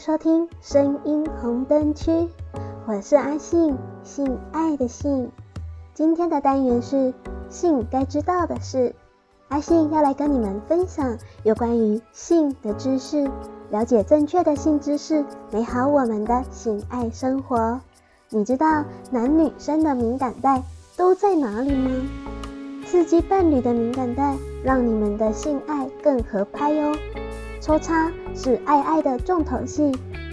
收听声音红灯区，我是阿信，性爱的性。今天的单元是性该知道的事，阿信要来跟你们分享有关于性的知识，了解正确的性知识，美好我们的性爱生活。你知道男女生的敏感带都在哪里吗？刺激伴侣的敏感带，让你们的性爱更合拍哦。抽插是爱爱的重头戏，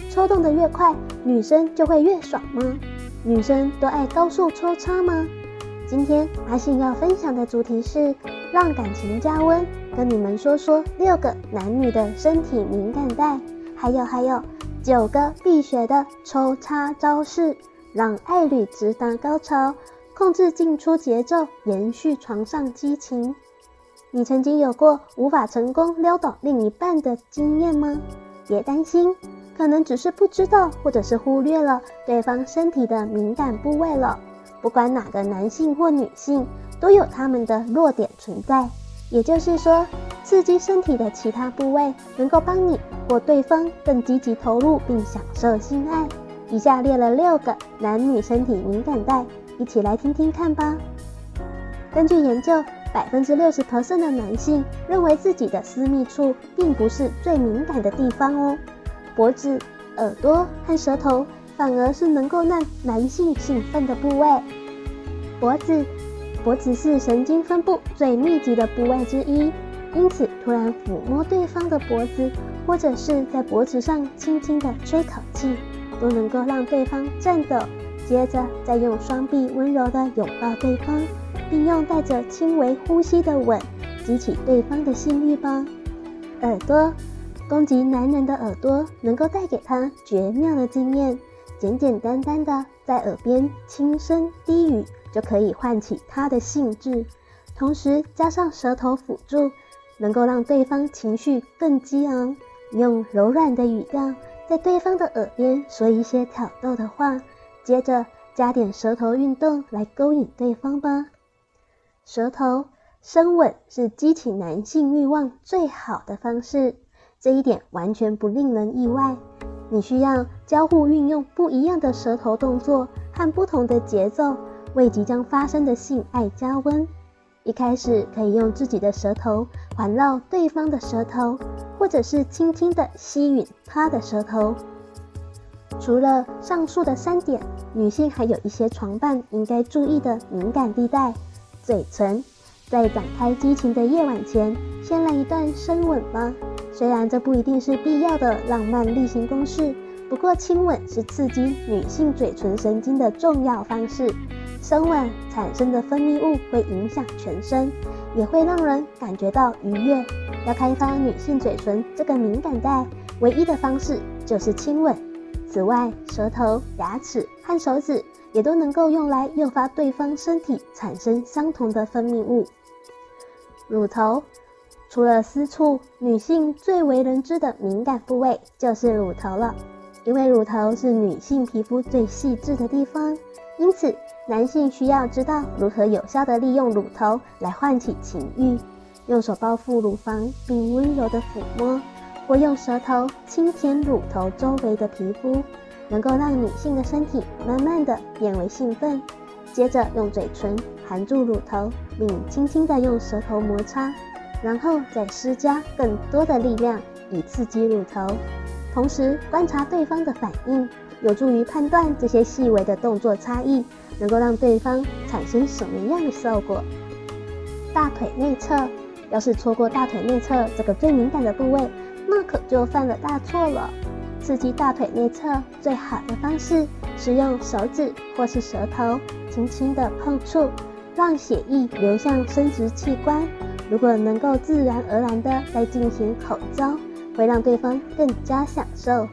抽动得越快，女生就会越爽吗？女生都爱高速抽插吗？今天阿信要分享的主题是让感情加温，跟你们说说六个男女的身体敏感带，还有还有九个必学的抽插招式，让爱侣直达高潮，控制进出节奏，延续床上激情。你曾经有过无法成功撩倒另一半的经验吗？别担心，可能只是不知道，或者是忽略了对方身体的敏感部位了。不管哪个男性或女性，都有他们的弱点存在。也就是说，刺激身体的其他部位，能够帮你或对方更积极投入并享受性爱。以下列了六个男女身体敏感带，一起来听听看吧。根据研究。百分之六十 percent 的男性认为自己的私密处并不是最敏感的地方哦，脖子、耳朵和舌头反而是能够让男性兴奋的部位。脖子，脖子是神经分布最密集的部位之一，因此突然抚摸对方的脖子，或者是在脖子上轻轻的吹口气，都能够让对方颤抖，接着再用双臂温柔的拥抱对方。并用带着轻微呼吸的吻激起对方的性欲吧。耳朵，攻击男人的耳朵能够带给他绝妙的经验，简简单单的在耳边轻声低语就可以唤起他的兴致，同时加上舌头辅助，能够让对方情绪更激昂。用柔软的语调在对方的耳边说一些挑逗的话，接着加点舌头运动来勾引对方吧。舌头深吻是激起男性欲望最好的方式，这一点完全不令人意外。你需要交互运用不一样的舌头动作和不同的节奏，为即将发生的性爱加温。一开始可以用自己的舌头环绕对方的舌头，或者是轻轻的吸吮他的舌头。除了上述的三点，女性还有一些床伴应该注意的敏感地带。嘴唇，在展开激情的夜晚前，先来一段深吻吧。虽然这不一定是必要的浪漫例行公事，不过亲吻是刺激女性嘴唇神经的重要方式。深吻产生的分泌物会影响全身，也会让人感觉到愉悦。要开发女性嘴唇这个敏感带，唯一的方式就是亲吻。此外，舌头、牙齿和手指。也都能够用来诱发对方身体产生相同的分泌物。乳头，除了私处，女性最为人知的敏感部位就是乳头了。因为乳头是女性皮肤最细致的地方，因此男性需要知道如何有效地利用乳头来唤起情欲。用手包覆乳房并温柔地抚摸，或用舌头轻舔乳头周围的皮肤。能够让女性的身体慢慢的变为兴奋，接着用嘴唇含住乳头，并轻轻的用舌头摩擦，然后再施加更多的力量以刺激乳头，同时观察对方的反应，有助于判断这些细微的动作差异能够让对方产生什么样的效果。大腿内侧，要是错过大腿内侧这个最敏感的部位，那可就犯了大错了。刺激大腿内侧最好的方式是用手指或是舌头轻轻的碰触，让血液流向生殖器官。如果能够自然而然的再进行口交，会让对方更加享受。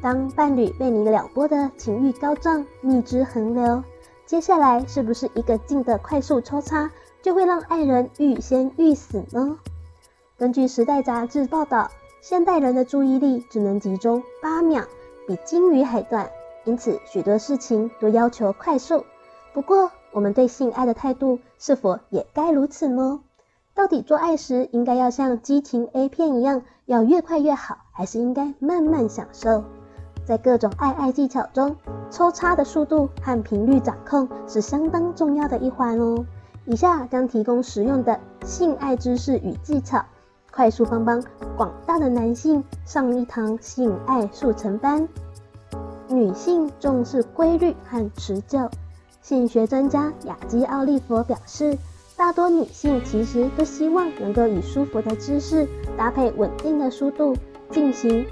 当伴侣被你撩拨的情欲高涨、蜜汁横流，接下来是不是一个劲的快速抽插就会让爱人欲仙欲死呢？根据《时代》杂志报道。现代人的注意力只能集中八秒，比鲸鱼还短，因此许多事情都要求快速。不过，我们对性爱的态度是否也该如此呢？到底做爱时应该要像激情 A 片一样要越快越好，还是应该慢慢享受？在各种爱爱技巧中，抽插的速度和频率掌控是相当重要的一环哦。以下将提供实用的性爱知识与技巧，快速帮帮广大的男性上一堂性爱速成班。女性重视规律和持久。性学专家雅基奥利弗表示，大多女性其实都希望能够以舒服的姿势搭配稳定的速度进行，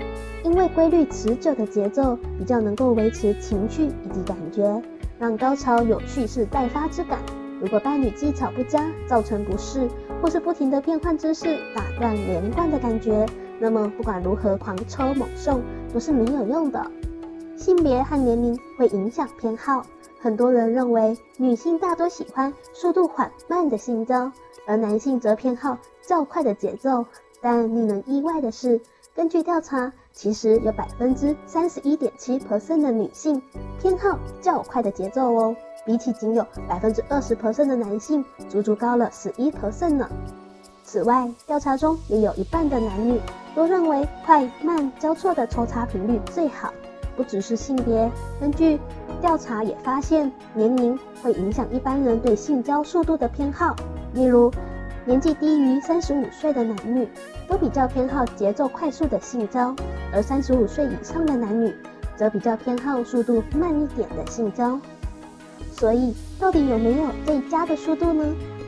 因为规律持久的节奏比较能够维持情绪以及感觉，让高潮有蓄势待发之感。如果伴侣技巧不佳，造成不适，或是不停地变换姿势，打断连贯的感觉，那么不管如何狂抽猛送都是没有用的。性别和年龄会影响偏好。很多人认为女性大多喜欢速度缓慢的性交，而男性则偏好较快的节奏。但令人意外的是，根据调查，其实有百分之三十一点七 percent 的女性偏好较快的节奏哦，比起仅有百分之二十 percent 的男性，足足高了十一 percent 呢。此外，调查中也有一半的男女都认为快慢交错的抽插频率最好。不只是性别，根据调查也发现，年龄会影响一般人对性交速度的偏好。例如，年纪低于三十五岁的男女都比较偏好节奏快速的性交，而三十五岁以上的男女则比较偏好速度慢一点的性交。所以，到底有没有最佳的速度呢？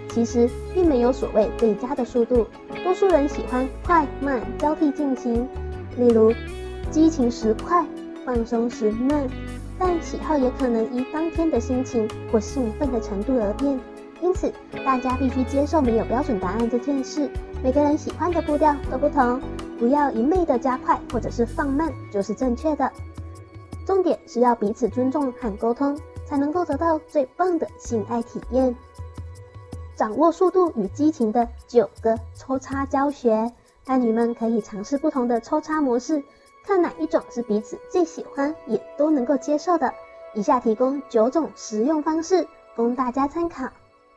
其实并没有所谓最佳的速度，多数人喜欢快慢交替进行。例如，激情时快。放松时慢，但喜好也可能依当天的心情或兴奋的程度而变。因此，大家必须接受没有标准答案这件事。每个人喜欢的步调都不同，不要一味的加快或者是放慢就是正确的。重点是要彼此尊重和沟通，才能够得到最棒的性爱体验。掌握速度与激情的九个抽插教学，伴侣们可以尝试不同的抽插模式。看哪一种是彼此最喜欢，也都能够接受的。以下提供九种实用方式供大家参考。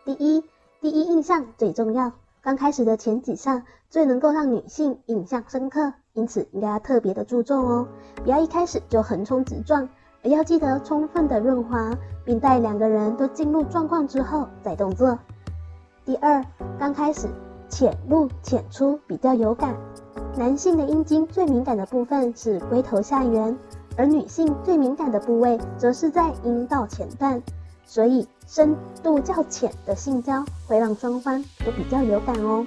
第一，第一印象最重要。刚开始的前几下最能够让女性印象深刻，因此应该要特别的注重哦。不要一开始就横冲直撞，要记得充分的润滑，并待两个人都进入状况之后再动作。第二，刚开始浅入浅出比较有感。男性的阴茎最敏感的部分是龟头下缘，而女性最敏感的部位则是在阴道前段，所以深度较浅的性交会让双方都比较有感哦。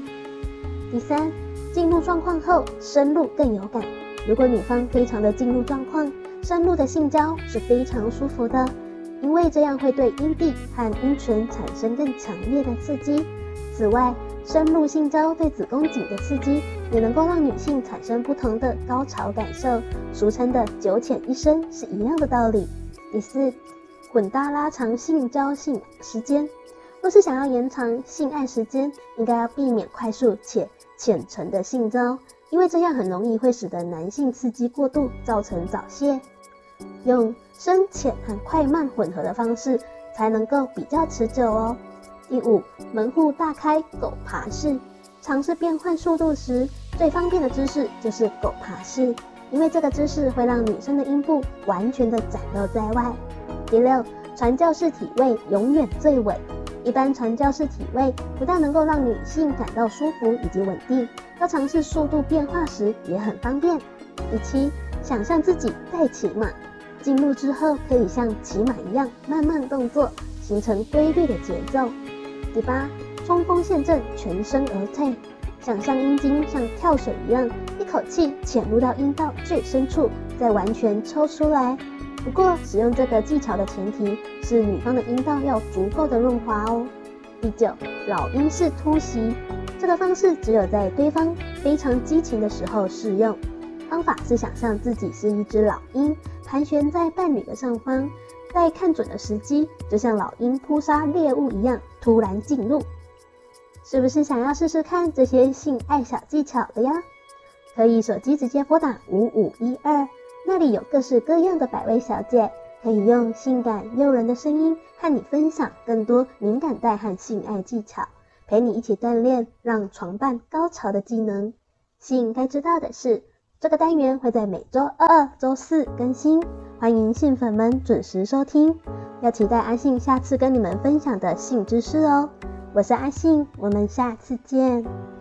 第三，进入状况后深入更有感。如果女方非常的进入状况，深入的性交是非常舒服的，因为这样会对阴蒂和阴唇产生更强烈的刺激。此外，深入性交对子宫颈的刺激，也能够让女性产生不同的高潮感受，俗称的“九浅一深”是一样的道理。第四，混搭拉长性交性时间。若是想要延长性爱时间，应该要避免快速且浅层的性交，因为这样很容易会使得男性刺激过度，造成早泄。用深浅和快慢混合的方式，才能够比较持久哦。第五，门户大开，狗爬式。尝试变换速度时，最方便的姿势就是狗爬式，因为这个姿势会让女生的阴部完全的展露在外。第六，传教士体位永远最稳。一般传教士体位不但能够让女性感到舒服以及稳定，要尝试速度变化时也很方便。第七，想象自己在骑马，进入之后可以像骑马一样慢慢动作，形成规律的节奏。第八，冲锋陷阵，全身而退，想象阴茎像跳水一样，一口气潜入到阴道最深处，再完全抽出来。不过，使用这个技巧的前提是女方的阴道要足够的润滑哦。第九，老鹰式突袭，这个方式只有在对方非常激情的时候适用。方法是想象自己是一只老鹰，盘旋在伴侣的上方。在看准的时机，就像老鹰扑杀猎物一样，突然进入。是不是想要试试看这些性爱小技巧的呀？可以手机直接拨打五五一二，那里有各式各样的百位小姐，可以用性感诱人的声音和你分享更多敏感带和性爱技巧，陪你一起锻炼让床伴高潮的技能。性该知道的是。这个单元会在每周二、周四更新，欢迎性粉们准时收听。要期待阿信下次跟你们分享的性知识哦。我是阿信，我们下次见。